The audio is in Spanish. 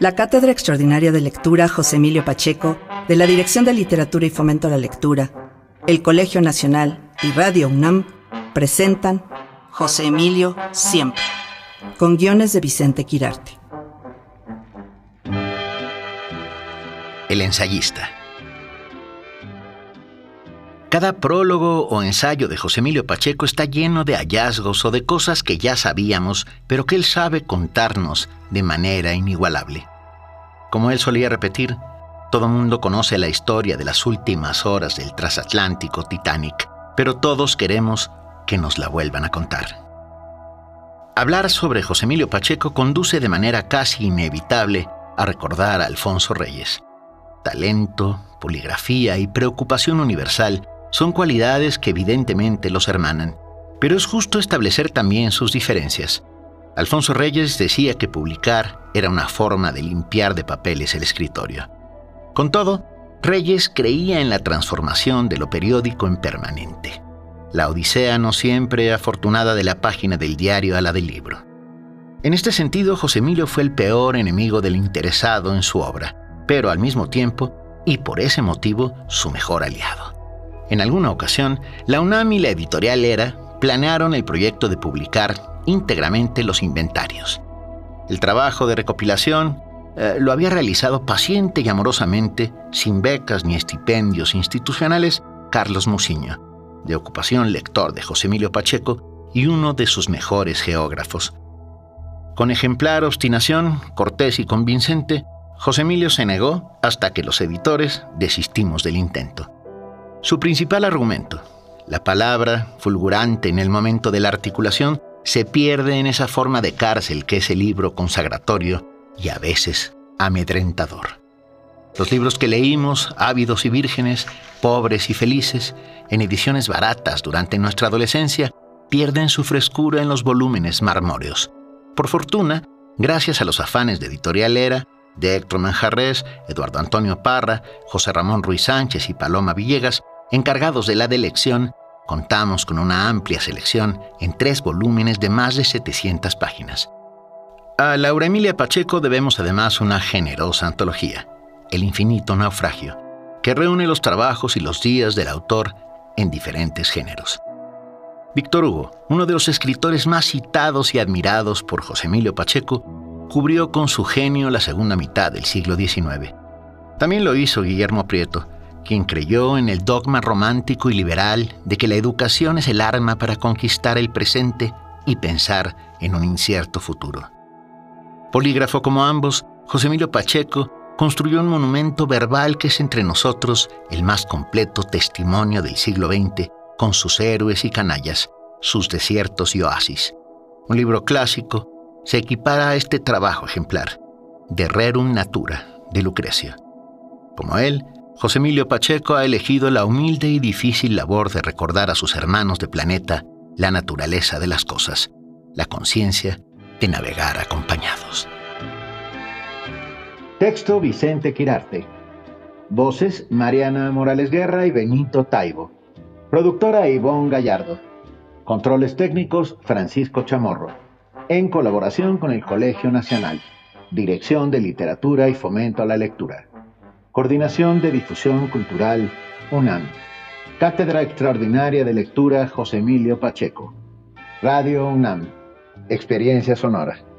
La Cátedra Extraordinaria de Lectura José Emilio Pacheco, de la Dirección de Literatura y Fomento a la Lectura, el Colegio Nacional y Radio UNAM presentan José Emilio Siempre, con guiones de Vicente Quirarte. El ensayista. Cada prólogo o ensayo de José Emilio Pacheco está lleno de hallazgos o de cosas que ya sabíamos, pero que él sabe contarnos de manera inigualable. Como él solía repetir, todo mundo conoce la historia de las últimas horas del transatlántico Titanic, pero todos queremos que nos la vuelvan a contar. Hablar sobre José Emilio Pacheco conduce de manera casi inevitable a recordar a Alfonso Reyes. Talento, poligrafía y preocupación universal son cualidades que evidentemente los hermanan, pero es justo establecer también sus diferencias. Alfonso Reyes decía que publicar era una forma de limpiar de papeles el escritorio. Con todo, Reyes creía en la transformación de lo periódico en permanente. La odisea no siempre afortunada de la página del diario a la del libro. En este sentido, José Emilio fue el peor enemigo del interesado en su obra, pero al mismo tiempo, y por ese motivo, su mejor aliado. En alguna ocasión, la UNAM y la editorial ERA planearon el proyecto de publicar íntegramente los inventarios. El trabajo de recopilación eh, lo había realizado paciente y amorosamente, sin becas ni estipendios institucionales, Carlos Musiño, de ocupación lector de José Emilio Pacheco y uno de sus mejores geógrafos. Con ejemplar obstinación, cortés y convincente, José Emilio se negó hasta que los editores desistimos del intento. Su principal argumento, la palabra, fulgurante en el momento de la articulación, se pierde en esa forma de cárcel que es el libro consagratorio y a veces amedrentador. Los libros que leímos, ávidos y vírgenes, pobres y felices, en ediciones baratas durante nuestra adolescencia, pierden su frescura en los volúmenes marmóreos. Por fortuna, gracias a los afanes de Editorial Era, de Héctor Manjarres, Eduardo Antonio Parra, José Ramón Ruiz Sánchez y Paloma Villegas, encargados de la delección, contamos con una amplia selección en tres volúmenes de más de 700 páginas. A Laura Emilia Pacheco debemos además una generosa antología, El infinito naufragio, que reúne los trabajos y los días del autor en diferentes géneros. Víctor Hugo, uno de los escritores más citados y admirados por José Emilio Pacheco, cubrió con su genio la segunda mitad del siglo XIX. También lo hizo Guillermo Prieto, quien creyó en el dogma romántico y liberal de que la educación es el arma para conquistar el presente y pensar en un incierto futuro. Polígrafo como ambos, José Emilio Pacheco construyó un monumento verbal que es entre nosotros el más completo testimonio del siglo XX, con sus héroes y canallas, sus desiertos y oasis. Un libro clásico se equipara a este trabajo ejemplar, De Rerum Natura, de Lucrecia. Como él, José Emilio Pacheco ha elegido la humilde y difícil labor de recordar a sus hermanos de planeta la naturaleza de las cosas, la conciencia de navegar acompañados. Texto Vicente Quirarte. Voces Mariana Morales Guerra y Benito Taibo. Productora Ivonne Gallardo. Controles técnicos Francisco Chamorro. En colaboración con el Colegio Nacional. Dirección de Literatura y Fomento a la Lectura. Coordinación de Difusión Cultural, UNAM. Cátedra Extraordinaria de Lectura José Emilio Pacheco. Radio UNAM. Experiencia Sonora.